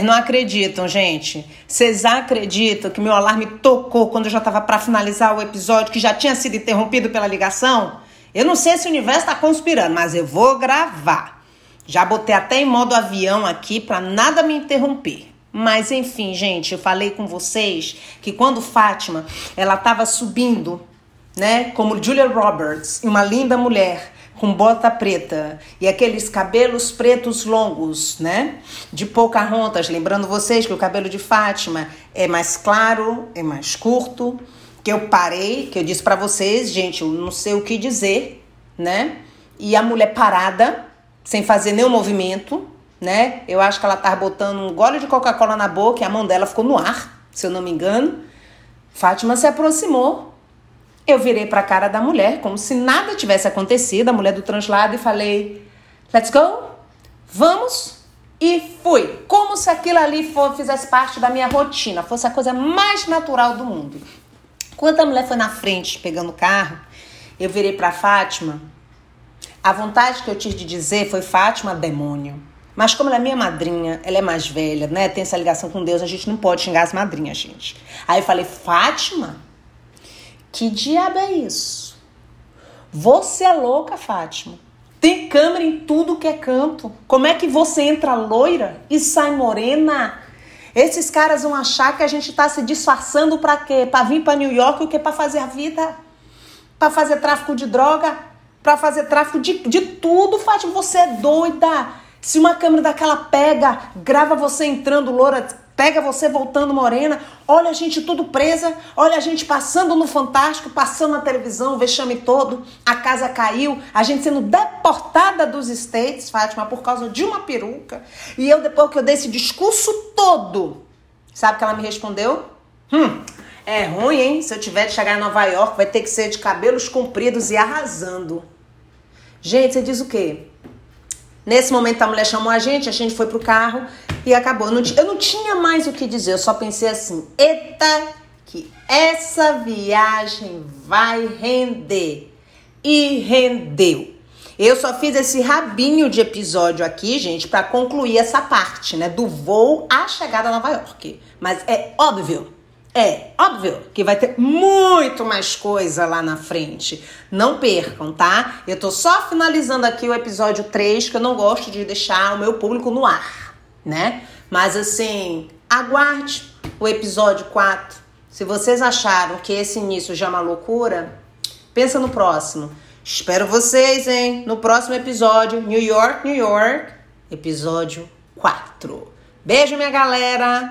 Vocês não acreditam, gente? Vocês acreditam que meu alarme tocou quando eu já estava para finalizar o episódio, que já tinha sido interrompido pela ligação? Eu não sei se o universo está conspirando, mas eu vou gravar. Já botei até em modo avião aqui para nada me interromper. Mas enfim, gente, eu falei com vocês que quando Fátima, ela estava subindo, né, como Julia Roberts, uma linda mulher, com bota preta e aqueles cabelos pretos longos, né? De Pocahontas, lembrando vocês que o cabelo de Fátima é mais claro, é mais curto, que eu parei, que eu disse para vocês, gente, eu não sei o que dizer, né? E a mulher parada, sem fazer nenhum movimento, né? Eu acho que ela tava botando um gole de Coca-Cola na boca e a mão dela ficou no ar, se eu não me engano. Fátima se aproximou eu virei para a cara da mulher, como se nada tivesse acontecido, a mulher do translado, e falei: Let's go? Vamos? E fui. Como se aquilo ali for, fizesse parte da minha rotina, fosse a coisa mais natural do mundo. Quando a mulher foi na frente pegando o carro, eu virei para Fátima. A vontade que eu tive de dizer foi: Fátima, demônio. Mas como ela é minha madrinha, ela é mais velha, né? Tem essa ligação com Deus, a gente não pode xingar as madrinhas, gente. Aí eu falei: Fátima, que diabo é isso? Você é louca, Fátima. Tem câmera em tudo que é canto. Como é que você entra loira e sai morena? Esses caras vão achar que a gente tá se disfarçando para quê? Para vir para New York o que para fazer a vida? Para fazer tráfico de droga? Para fazer tráfico de, de tudo, Fátima. Você é doida. Se uma câmera daquela pega, grava você entrando loura, pega você voltando morena, olha a gente tudo presa, olha a gente passando no Fantástico, passando na televisão, o vexame todo, a casa caiu, a gente sendo deportada dos States, Fátima, por causa de uma peruca. E eu, depois que eu dei esse discurso todo, sabe que ela me respondeu? Hum, é ruim, hein? Se eu tiver de chegar em Nova York, vai ter que ser de cabelos compridos e arrasando. Gente, você diz o quê? Nesse momento a mulher chamou a gente, a gente foi pro carro e acabou. Eu não, eu não tinha mais o que dizer, eu só pensei assim: eita, que essa viagem vai render. E rendeu. Eu só fiz esse rabinho de episódio aqui, gente, para concluir essa parte, né, do voo à chegada a Nova York. Mas é óbvio é, óbvio que vai ter muito mais coisa lá na frente. Não percam, tá? Eu tô só finalizando aqui o episódio 3, que eu não gosto de deixar o meu público no ar, né? Mas assim, aguarde o episódio 4. Se vocês acharam que esse início já é uma loucura, pensa no próximo. Espero vocês, hein? No próximo episódio, New York, New York, episódio 4. Beijo, minha galera!